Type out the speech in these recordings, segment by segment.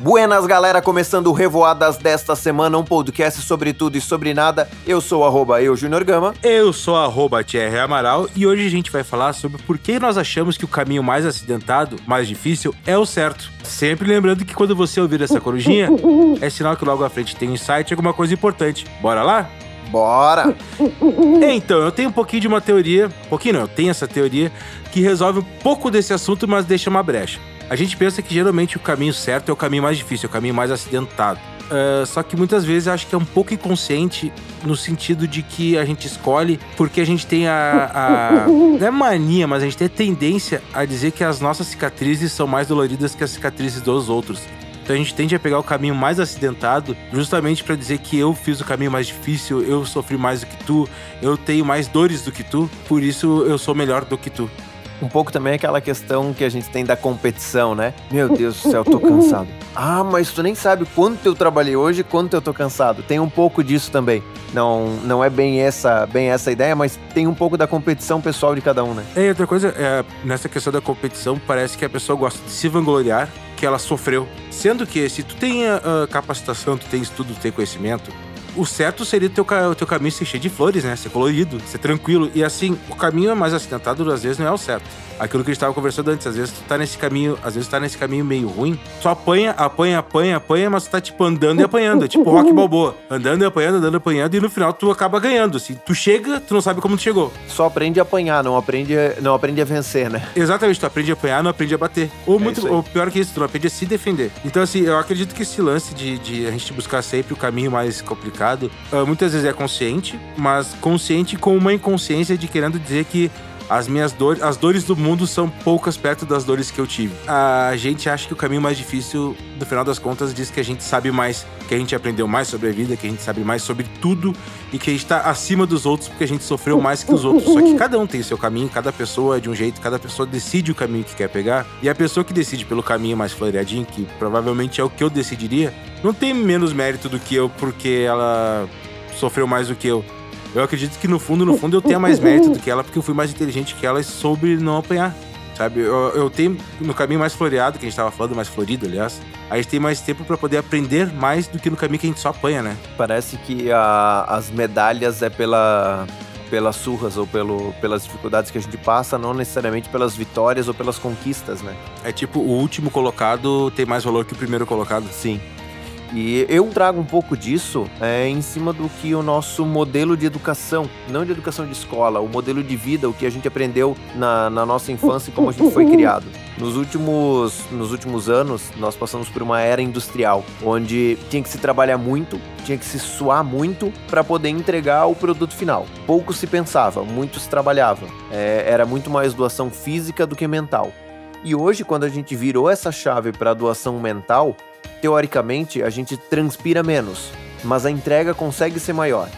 Buenas, galera, começando o Revoadas desta semana, um podcast sobre tudo e sobre nada. Eu sou arroba eu, Junior Gama. Eu sou arroba Thierry Amaral e hoje a gente vai falar sobre por que nós achamos que o caminho mais acidentado, mais difícil, é o certo. Sempre lembrando que quando você ouvir essa corujinha, é sinal que logo à frente tem um insight, alguma coisa importante. Bora lá? Bora! Então, eu tenho um pouquinho de uma teoria, um pouquinho não, eu tenho essa teoria que resolve um pouco desse assunto, mas deixa uma brecha. A gente pensa que geralmente o caminho certo é o caminho mais difícil, é o caminho mais acidentado. Uh, só que muitas vezes acho que é um pouco inconsciente no sentido de que a gente escolhe porque a gente tem a, a. Não é mania, mas a gente tem a tendência a dizer que as nossas cicatrizes são mais doloridas que as cicatrizes dos outros. Então a gente tende a pegar o caminho mais acidentado justamente para dizer que eu fiz o caminho mais difícil, eu sofri mais do que tu, eu tenho mais dores do que tu, por isso eu sou melhor do que tu. Um pouco também aquela questão que a gente tem da competição, né? Meu Deus do céu, tô cansado. Ah, mas tu nem sabe quanto eu trabalhei hoje, quanto eu tô cansado. Tem um pouco disso também. Não, não é bem essa, bem essa ideia, mas tem um pouco da competição pessoal de cada um, né? É, outra coisa, é, nessa questão da competição, parece que a pessoa gosta de se vangloriar que ela sofreu. Sendo que se tu tem uh, capacitação, tu tem estudo, tu tem conhecimento, o certo seria o teu, o teu caminho ser cheio de flores, né? Ser colorido, ser tranquilo. E assim, o caminho é mais acidentado, às vezes não é o certo aquilo que a gente tava conversando antes. Às vezes tu tá nesse caminho, às vezes tu tá nesse caminho meio ruim, tu apanha, apanha, apanha, apanha, mas tu tá tipo andando e apanhando. É tipo rock balboa. Andando e apanhando, andando e apanhando, e no final tu acaba ganhando. Assim, tu chega, tu não sabe como tu chegou. Só aprende a apanhar, não aprende, não aprende a vencer, né? Exatamente, tu aprende a apanhar, não aprende a bater. Ou é muito, ou pior que isso, tu não aprende a se defender. Então, assim, eu acredito que esse lance de, de a gente buscar sempre o caminho mais complicado, uh, muitas vezes é consciente, mas consciente com uma inconsciência de querendo dizer que as minhas dores, as dores do mundo são poucas perto das dores que eu tive. A gente acha que o caminho mais difícil, no final das contas, diz que a gente sabe mais, que a gente aprendeu mais sobre a vida, que a gente sabe mais sobre tudo e que a gente tá acima dos outros porque a gente sofreu mais que os outros. Só que cada um tem seu caminho, cada pessoa é de um jeito, cada pessoa decide o caminho que quer pegar. E a pessoa que decide pelo caminho mais floreadinho, que provavelmente é o que eu decidiria, não tem menos mérito do que eu porque ela sofreu mais do que eu. Eu acredito que no fundo, no fundo, eu tenha mais mérito do que ela, porque eu fui mais inteligente que ela e soube não apanhar. Sabe? Eu, eu tenho no caminho mais floreado, que a gente tava falando, mais florido, aliás, a gente tem mais tempo para poder aprender mais do que no caminho que a gente só apanha, né? Parece que a, as medalhas é pela pelas surras ou pelo, pelas dificuldades que a gente passa, não necessariamente pelas vitórias ou pelas conquistas, né? É tipo, o último colocado tem mais valor que o primeiro colocado. Sim. E eu trago um pouco disso é, em cima do que o nosso modelo de educação, não de educação de escola, o modelo de vida, o que a gente aprendeu na, na nossa infância e como a gente foi criado. Nos últimos, nos últimos anos, nós passamos por uma era industrial, onde tinha que se trabalhar muito, tinha que se suar muito para poder entregar o produto final. Pouco se pensava, muito se trabalhava. É, era muito mais doação física do que mental. E hoje, quando a gente virou essa chave para doação mental, teoricamente, a gente transpira menos, mas a entrega consegue ser maior.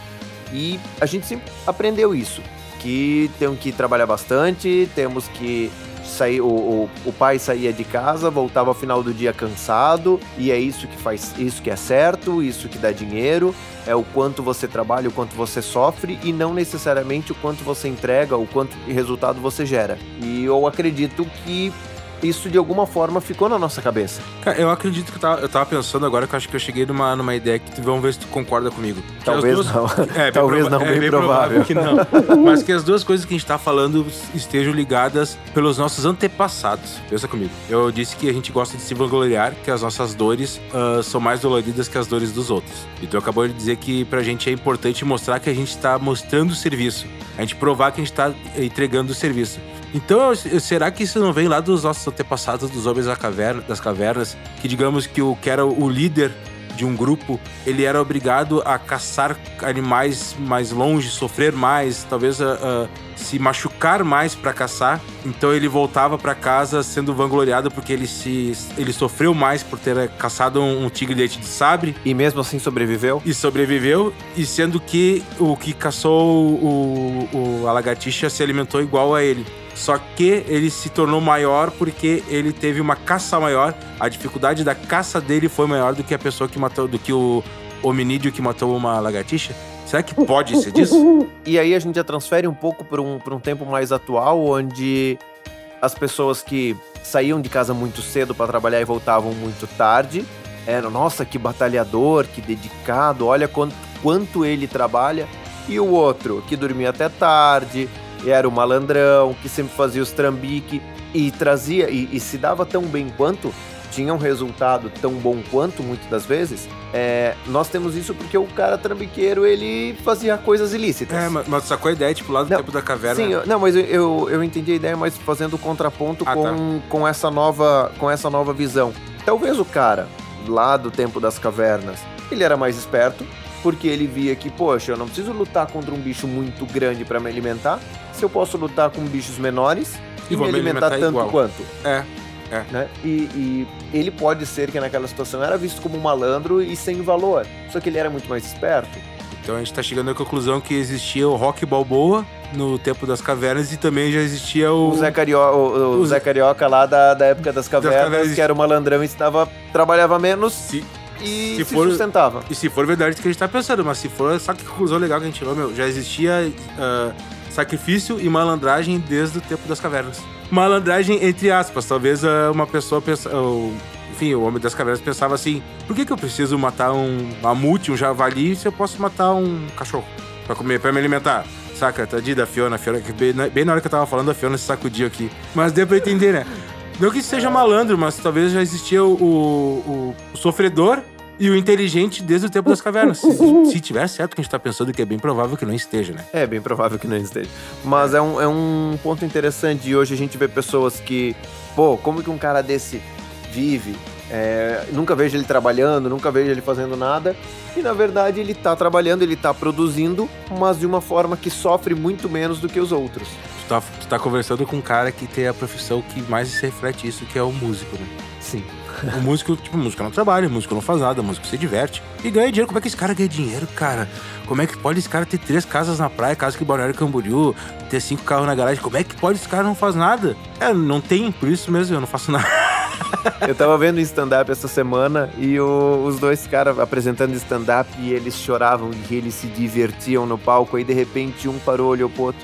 E a gente sempre aprendeu isso, que temos que trabalhar bastante, temos que sair, o, o, o, pai saía de casa, voltava ao final do dia cansado, e é isso que faz, isso que é certo, isso que dá dinheiro, é o quanto você trabalha, o quanto você sofre e não necessariamente o quanto você entrega, o quanto resultado você gera. E eu acredito que isso de alguma forma ficou na nossa cabeça. Cara, eu acredito que eu tava, eu tava pensando agora que eu acho que eu cheguei numa, numa ideia que vamos ver se tu concorda comigo. Talvez duas, não. É, Talvez não, é, bem, provável. provável. que não. Mas que as duas coisas que a gente tá falando estejam ligadas pelos nossos antepassados. Pensa comigo. Eu disse que a gente gosta de se vangloriar, que as nossas dores uh, são mais doloridas que as dores dos outros. E tu acabou de dizer que pra gente é importante mostrar que a gente tá mostrando o serviço. A gente provar que a gente tá entregando o serviço. Então, será que isso não vem lá dos nossos antepassados, dos homens da caverna, das cavernas, que digamos que o que era o líder de um grupo, ele era obrigado a caçar animais mais longe, sofrer mais, talvez uh, uh, se machucar mais para caçar. Então ele voltava para casa sendo vangloriado porque ele se ele sofreu mais por ter caçado um, um tigre de leite de sabre e mesmo assim sobreviveu. E sobreviveu e sendo que o que caçou o, o a lagartixa se alimentou igual a ele. Só que ele se tornou maior porque ele teve uma caça maior. A dificuldade da caça dele foi maior do que a pessoa que matou, do que o hominídeo que matou uma lagartixa. Será que pode ser disso? E aí a gente já transfere um pouco para um, um tempo mais atual, onde as pessoas que saíam de casa muito cedo para trabalhar e voltavam muito tarde era, nossa, que batalhador, que dedicado, olha quanto, quanto ele trabalha. E o outro, que dormia até tarde, era o malandrão, que sempre fazia os trambique e trazia, e, e se dava tão bem quanto, tinha um resultado tão bom quanto, muitas das vezes, é, nós temos isso porque o cara trambiqueiro, ele fazia coisas ilícitas. É, mas, sacou a ideia, tipo, lá do não, tempo da caverna. Sim, eu, não, mas eu, eu, eu, entendi a ideia, mas fazendo o contraponto ah, com, tá. com, essa nova, com essa nova visão. Talvez o cara, lá do tempo das cavernas, ele era mais esperto, porque ele via que, poxa, eu não preciso lutar contra um bicho muito grande para me alimentar, se eu posso lutar com bichos menores e, e me alimentar, alimentar tanto igual. quanto. É. É. Né? E, e, ele pode ser que naquela situação era visto como um malandro e sem valor. Só que ele era muito mais esperto. Então a gente tá chegando à conclusão que existia o Rock Balboa no tempo das cavernas e também já existia o. O Zé, Carioca, o, o Zé Carioca lá da, da época das cavernas, das cavernas, que era o malandrão e estava, trabalhava menos. Se, e se, se for, sustentava. E se for verdade que a gente tá pensando, mas se for, sabe que conclusão legal que a gente tirou, meu? Já existia uh, sacrifício e malandragem desde o tempo das cavernas malandragem entre aspas. Talvez eh, uma pessoa pensa, enfim, o homem das cavernas pensava assim: por que, que eu preciso matar um mamute, um javali, se eu posso matar um cachorro para comer, para me alimentar? Saca? Tadinha da Fiona, a Fiona, bem, bem na hora que eu tava falando, a Fiona se sacudiu aqui. Mas deu pra entender, né? Não que seja malandro, mas talvez já existia o, o, o sofredor e o inteligente desde o tempo das cavernas. Se, se tiver certo que a gente tá pensando que é bem provável que não esteja, né? É bem provável que não esteja. Mas é um, é um ponto interessante e hoje a gente vê pessoas que, pô, como que um cara desse vive? É, nunca vejo ele trabalhando, nunca vejo ele fazendo nada. E na verdade ele tá trabalhando, ele tá produzindo, mas de uma forma que sofre muito menos do que os outros. Tu tá, tu tá conversando com um cara que tem a profissão que mais reflete isso, que é o músico, né? Sim. O músico, tipo, o músico não trabalha, músico não faz nada, músico se diverte e ganha dinheiro. Como é que esse cara ganha dinheiro, cara? Como é que pode esse cara ter três casas na praia, casa que Balneário Camboriú, ter cinco carros na garagem? Como é que pode esse cara não faz nada? É, não tem, por isso mesmo eu não faço nada. Eu tava vendo stand-up essa semana e o, os dois caras apresentando stand-up e eles choravam e eles se divertiam no palco. Aí de repente um parou, olhou pro outro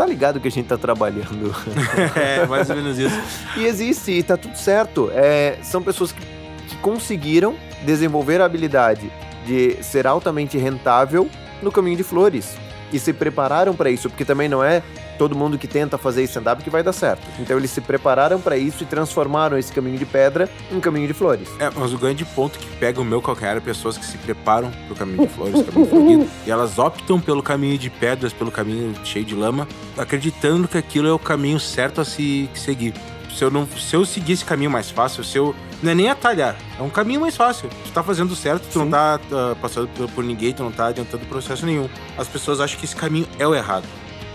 tá ligado que a gente tá trabalhando. é, mais ou menos isso. e existe, e tá tudo certo. É, são pessoas que, que conseguiram desenvolver a habilidade de ser altamente rentável no caminho de flores. E se prepararam para isso, porque também não é todo mundo que tenta fazer stand-up que vai dar certo. Então eles se prepararam para isso e transformaram esse caminho de pedra em caminho de flores. É, mas o grande ponto que pega o meu calcanhar é pessoas que se preparam pro caminho de flores, caminho florido, e elas optam pelo caminho de pedras, pelo caminho cheio de lama, acreditando que aquilo é o caminho certo a se seguir. Se eu, não, se eu seguir esse caminho mais fácil, se eu. Não é nem atalhar, é um caminho mais fácil. Tu tá fazendo certo, tu Sim. não tá uh, passando por, por ninguém, tu não tá adiantando processo nenhum. As pessoas acham que esse caminho é o errado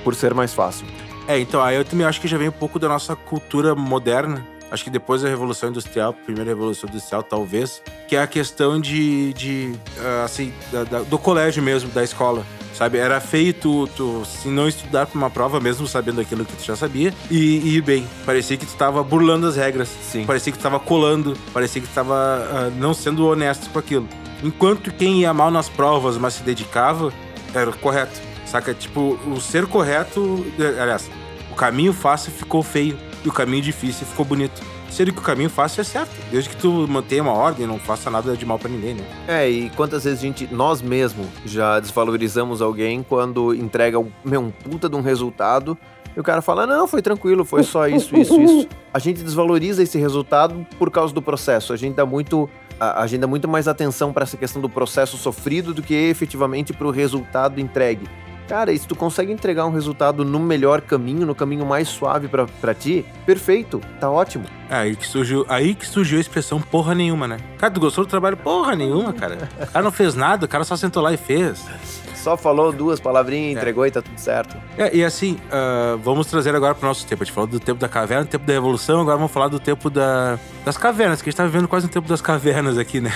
por ser mais fácil. É, então, aí eu também acho que já vem um pouco da nossa cultura moderna. Acho que depois da Revolução Industrial, primeira Revolução Industrial, talvez, que é a questão de, de uh, assim, da, da, do colégio mesmo, da escola. Sabe, era feio tu, tu se não estudar para uma prova, mesmo sabendo aquilo que tu já sabia, e, e ir bem. Parecia que tu tava burlando as regras. Sim. Parecia que tu tava colando, parecia que tu tava uh, não sendo honesto com aquilo. Enquanto quem ia mal nas provas, mas se dedicava, era correto. Saca? Tipo, o ser correto. Eh, aliás, o caminho fácil ficou feio e o caminho difícil ficou bonito. Sendo que o caminho fácil é certo, desde que tu mantenha uma ordem, não faça nada de mal para ninguém, né? É, e quantas vezes a gente, nós mesmos, já desvalorizamos alguém quando entrega meu, um puta de um resultado e o cara fala: não, foi tranquilo, foi só isso, isso, isso. A gente desvaloriza esse resultado por causa do processo. A gente dá muito a, a gente dá muito mais atenção para essa questão do processo sofrido do que efetivamente para o resultado entregue. Cara, e se tu consegue entregar um resultado no melhor caminho, no caminho mais suave para ti, perfeito, tá ótimo. É aí que surgiu, aí que surgiu a expressão porra nenhuma, né? Cara, tu gostou do trabalho? Porra nenhuma, cara. O cara não fez nada, o cara só sentou lá e fez. Só falou duas palavrinhas, é. entregou é. e tá tudo certo. É, e assim, uh, vamos trazer agora pro nosso tempo. A gente falou do tempo da caverna, do tempo da revolução, agora vamos falar do tempo da, das cavernas, que a gente tá vivendo quase o tempo das cavernas aqui, né?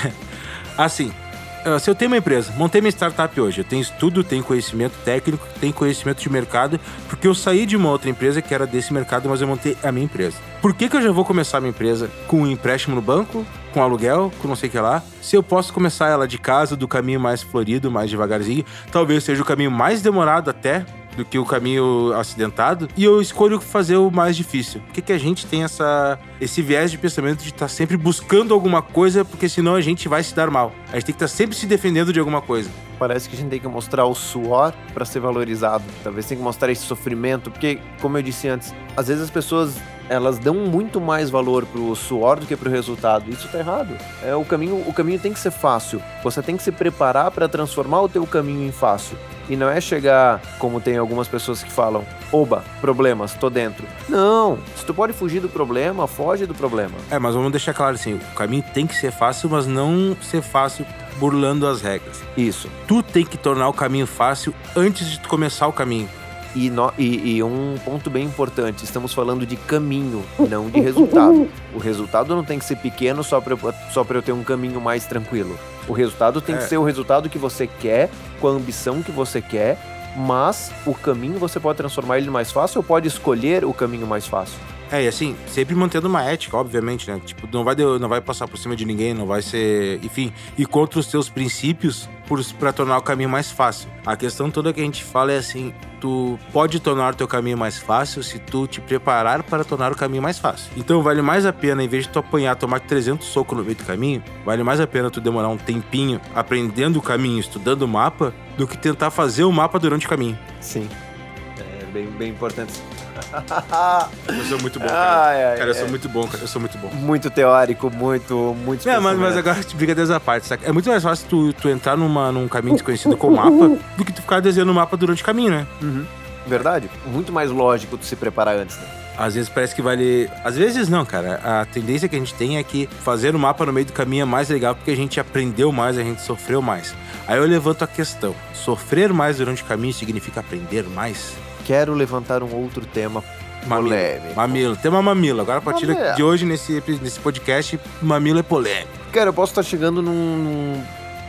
Assim, se eu tenho uma empresa, montei minha startup hoje, eu tenho estudo, tenho conhecimento técnico, tenho conhecimento de mercado, porque eu saí de uma outra empresa que era desse mercado, mas eu montei a minha empresa. Por que, que eu já vou começar a minha empresa com um empréstimo no banco, com aluguel, com não sei o que lá, se eu posso começar ela de casa, do caminho mais florido, mais devagarzinho, talvez seja o caminho mais demorado até, do que o caminho acidentado e eu escolho fazer o mais difícil. Por que, que a gente tem essa, esse viés de pensamento de estar tá sempre buscando alguma coisa, porque senão a gente vai se dar mal. A gente tem que estar tá sempre se defendendo de alguma coisa. Parece que a gente tem que mostrar o suor para ser valorizado. Talvez tem que mostrar esse sofrimento, porque, como eu disse antes, às vezes as pessoas elas dão muito mais valor pro suor do que pro resultado. Isso tá errado. É o caminho, o caminho tem que ser fácil. Você tem que se preparar para transformar o teu caminho em fácil. E não é chegar, como tem algumas pessoas que falam, oba, problemas, tô dentro. Não, se tu pode fugir do problema, foge do problema. É, mas vamos deixar claro assim, o caminho tem que ser fácil, mas não ser fácil burlando as regras. Isso. Tu tem que tornar o caminho fácil antes de tu começar o caminho. E, no, e, e, um ponto bem importante: estamos falando de caminho, não de resultado. O resultado não tem que ser pequeno só para só eu ter um caminho mais tranquilo. O resultado tem é. que ser o resultado que você quer, com a ambição que você quer, mas o caminho você pode transformar ele mais fácil ou pode escolher o caminho mais fácil. É, e assim, sempre mantendo uma ética, obviamente, né? Tipo, não vai, não vai passar por cima de ninguém, não vai ser. Enfim, e contra os teus princípios para tornar o caminho mais fácil. A questão toda que a gente fala é assim: tu pode tornar o teu caminho mais fácil se tu te preparar para tornar o caminho mais fácil. Então vale mais a pena, em vez de tu apanhar, tomar 300 socos no meio do caminho, vale mais a pena tu demorar um tempinho aprendendo o caminho, estudando o mapa, do que tentar fazer o mapa durante o caminho. Sim. É bem, bem importante eu sou muito bom, cara. Ai, ai, cara, eu sou muito bom, cara. Eu sou muito bom. Muito teórico, muito, muito É, mas, mas agora, brincadeiras à parte, saca? É muito mais fácil tu, tu entrar numa, num caminho desconhecido com o mapa do que tu ficar desenhando o mapa durante o caminho, né? Uhum. Verdade. Muito mais lógico tu se preparar antes, né? Às vezes parece que vale. Às vezes não, cara. A tendência que a gente tem é que fazer o mapa no meio do caminho é mais legal porque a gente aprendeu mais, a gente sofreu mais. Aí eu levanto a questão: sofrer mais durante o caminho significa aprender mais? Quero levantar um outro tema Mamilo. polêmico. Mamilo, tema mamilo. Agora, a partir mamilo. de hoje, nesse, nesse podcast, mamilo é polêmico. Cara, eu posso estar chegando num,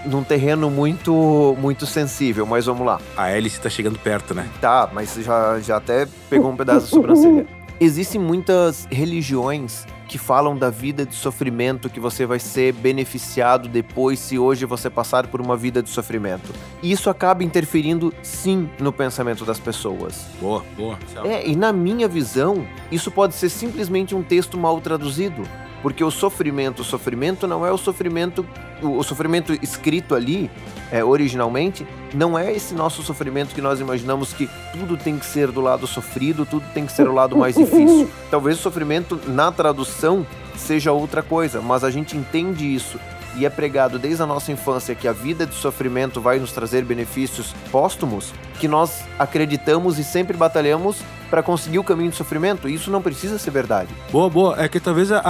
num, terreno muito muito sensível, mas vamos lá. A hélice tá chegando perto, né? Tá, mas já, já até pegou um pedaço da sobrancelha. Existem muitas religiões que falam da vida de sofrimento que você vai ser beneficiado depois se hoje você passar por uma vida de sofrimento. E isso acaba interferindo sim no pensamento das pessoas. Boa, boa. É, e na minha visão, isso pode ser simplesmente um texto mal traduzido. Porque o sofrimento, o sofrimento não é o sofrimento, o sofrimento escrito ali, é, originalmente, não é esse nosso sofrimento que nós imaginamos que tudo tem que ser do lado sofrido, tudo tem que ser o lado mais difícil. Talvez o sofrimento na tradução seja outra coisa, mas a gente entende isso e é pregado desde a nossa infância que a vida de sofrimento vai nos trazer benefícios póstumos, que nós acreditamos e sempre batalhamos para conseguir o caminho de sofrimento, isso não precisa ser verdade. Boa, boa. É que talvez a,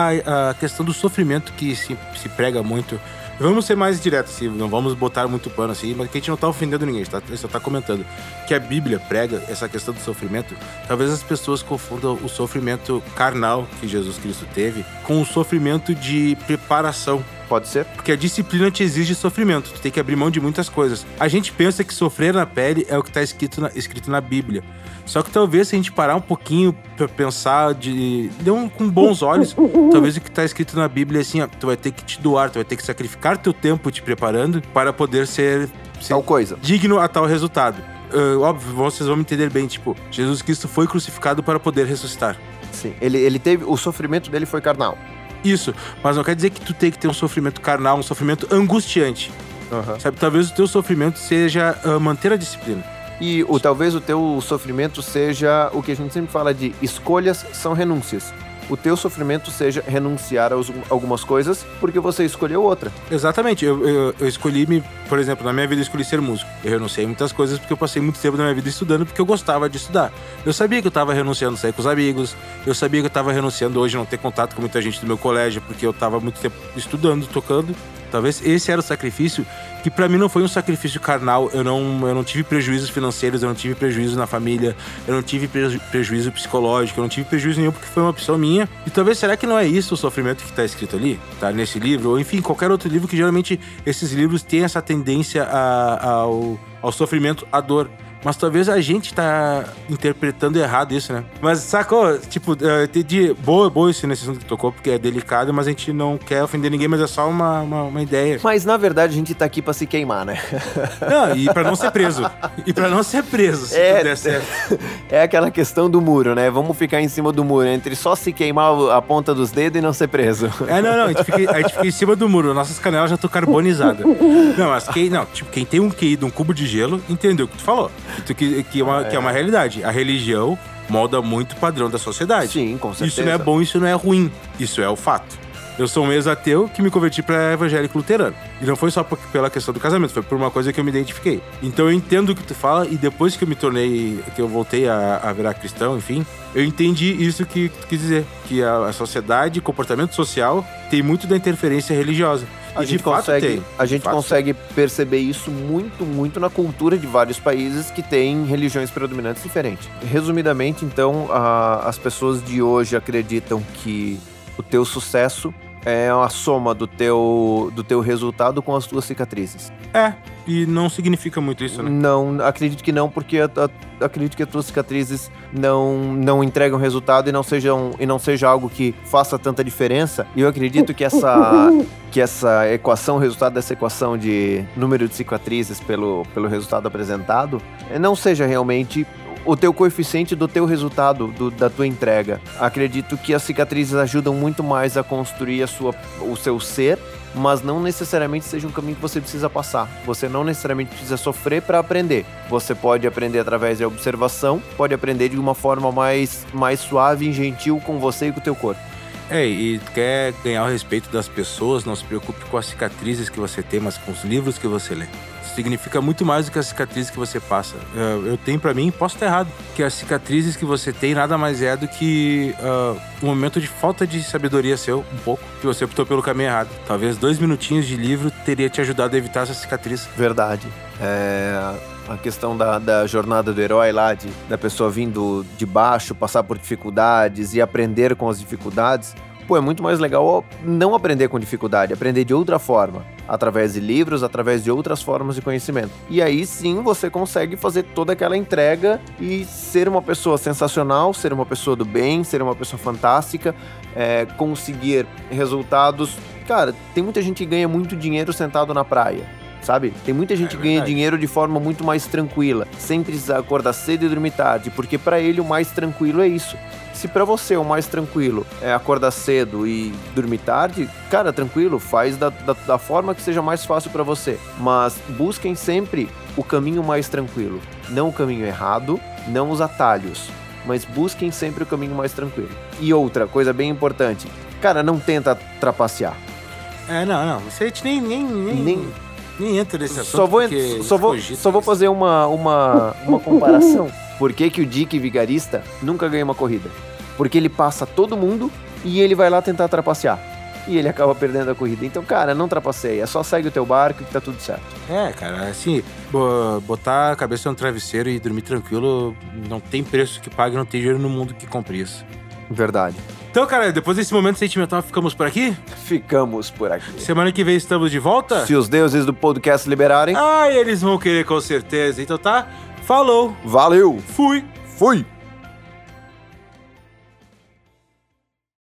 a questão do sofrimento que se, se prega muito Vamos ser mais diretos, assim, não vamos botar muito pano assim, mas que a gente não tá ofendendo ninguém, tá, a gente só tá comentando. Que a Bíblia prega essa questão do sofrimento, talvez as pessoas confundam o sofrimento carnal que Jesus Cristo teve com o sofrimento de preparação Pode ser. Porque a disciplina te exige sofrimento. Tu tem que abrir mão de muitas coisas. A gente pensa que sofrer na pele é o que está escrito na, escrito na Bíblia. Só que talvez se a gente parar um pouquinho para pensar de, de um, com bons olhos, talvez o que está escrito na Bíblia é assim, ó, tu vai ter que te doar, tu vai ter que sacrificar teu tempo te preparando para poder ser, ser tal coisa. digno a tal resultado. Uh, óbvio, vocês vão me entender bem, tipo, Jesus Cristo foi crucificado para poder ressuscitar. Sim, ele, ele teve, o sofrimento dele foi carnal. Isso, mas não quer dizer que tu tem que ter um sofrimento carnal, um sofrimento angustiante. Uhum. Sabe, talvez o teu sofrimento seja uh, manter a disciplina. E o, talvez o teu sofrimento seja o que a gente sempre fala de escolhas são renúncias o teu sofrimento seja renunciar a algumas coisas porque você escolheu outra. Exatamente. Eu, eu, eu escolhi me, por exemplo, na minha vida eu escolhi ser músico. Eu renunciei muitas coisas porque eu passei muito tempo da minha vida estudando porque eu gostava de estudar. Eu sabia que eu estava renunciando a sair com os amigos, eu sabia que eu estava renunciando hoje não ter contato com muita gente do meu colégio porque eu estava muito tempo estudando, tocando. Talvez esse era o sacrifício que para mim não foi um sacrifício carnal. Eu não, eu não tive prejuízos financeiros, eu não tive prejuízo na família, eu não tive prejuízo psicológico, eu não tive prejuízo nenhum porque foi uma opção minha. E talvez será que não é isso o sofrimento que tá escrito ali, tá nesse livro ou enfim qualquer outro livro que geralmente esses livros têm essa tendência a, ao, ao sofrimento, à dor. Mas talvez a gente tá interpretando errado isso, né? Mas sacou? Tipo, eu entendi. Boa, boa isso nesse assunto que tocou, porque é delicado, mas a gente não quer ofender ninguém, mas é só uma, uma, uma ideia. Mas na verdade a gente tá aqui pra se queimar, né? Não, e pra não ser preso. E pra não ser preso, se É. der certo. É aquela questão do muro, né? Vamos ficar em cima do muro, entre só se queimar a ponta dos dedos e não ser preso. É, não, não, a gente, fica, a gente fica em cima do muro, nossas canelas já estão carbonizadas. Não, mas quem, não, tipo, quem tem um QI de um cubo de gelo, entendeu o que tu falou. Que, que, é, uma, que é uma realidade. A religião molda muito o padrão da sociedade. Sim, com certeza. Isso não é bom, isso não é ruim. Isso é o fato. Eu sou um ex-ateu que me converti para evangélico luterano. E não foi só pela questão do casamento, foi por uma coisa que eu me identifiquei. Então eu entendo o que tu fala e depois que eu me tornei, que eu voltei a, a virar cristão, enfim, eu entendi isso que tu quis dizer. Que a, a sociedade, o comportamento social tem muito da interferência religiosa. A gente, consegue, tem. a gente fato consegue perceber isso muito, muito na cultura de vários países que têm religiões predominantes diferentes. Resumidamente, então, a- as pessoas de hoje acreditam que o teu sucesso é a soma do teu, do teu resultado com as tuas cicatrizes. É, e não significa muito isso, né? Não, acredito que não, porque a- a- acredito que as tuas cicatrizes não, não entregam resultado e não, sejam, e não seja algo que faça tanta diferença. E eu acredito que essa, que essa equação, o resultado dessa equação de número de cicatrizes pelo, pelo resultado apresentado, eh, não seja realmente o teu coeficiente do teu resultado, do- da tua entrega. Acredito que as cicatrizes ajudam muito mais a construir a sua, o seu ser mas não necessariamente seja um caminho que você precisa passar. Você não necessariamente precisa sofrer para aprender. Você pode aprender através da observação, pode aprender de uma forma mais, mais suave e gentil com você e com o teu corpo. É, e quer ganhar o respeito das pessoas, não se preocupe com as cicatrizes que você tem, mas com os livros que você lê. Significa muito mais do que as cicatrizes que você passa. Eu eu tenho pra mim, posso estar errado, que as cicatrizes que você tem nada mais é do que ah, um momento de falta de sabedoria seu, um pouco, que você optou pelo caminho errado. Talvez dois minutinhos de livro teria te ajudado a evitar essa cicatriz. Verdade. É, a questão da, da jornada do herói lá, de, da pessoa vindo de baixo, passar por dificuldades e aprender com as dificuldades. Pô, é muito mais legal não aprender com dificuldade, aprender de outra forma, através de livros, através de outras formas de conhecimento. E aí sim você consegue fazer toda aquela entrega e ser uma pessoa sensacional, ser uma pessoa do bem, ser uma pessoa fantástica, é, conseguir resultados. Cara, tem muita gente que ganha muito dinheiro sentado na praia sabe? Tem muita gente É que ganha dinheiro de forma muito mais tranquila, sem precisar acordar cedo e dormir tarde, porque pra ele o mais tranquilo é isso. Se pra você o mais tranquilo é acordar cedo e dormir tarde, cara, tranquilo, faz da, da, da forma que seja mais fácil pra você. Mas busquem sempre o caminho mais tranquilo, não o caminho errado, não os atalhos, mas busquem sempre o caminho mais tranquilo. E outra coisa bem importante, cara, não tenta trapacear. É, não, não. Você nem, nem, nem, Nem- nem entra nesse assunto. Só vou, só vou, só vou fazer uma, uma, uma comparação. Por que, que o Dick Vigarista nunca ganha uma corrida? Porque ele passa todo mundo e ele vai lá tentar trapacear. E ele acaba perdendo a corrida. Então, cara, não trapaceia. Só segue o teu barco que tá tudo certo. É, cara, assim, bo- botar a cabeça no travesseiro e dormir tranquilo não tem preço que pague, não tem dinheiro no mundo que compre isso. Verdade. Então, cara, depois desse momento sentimental, ficamos por aqui. Ficamos por aqui. Semana que vem estamos de volta. Se os deuses do podcast liberarem, Ah, eles vão querer com certeza. Então tá, falou, valeu! fui. Fui!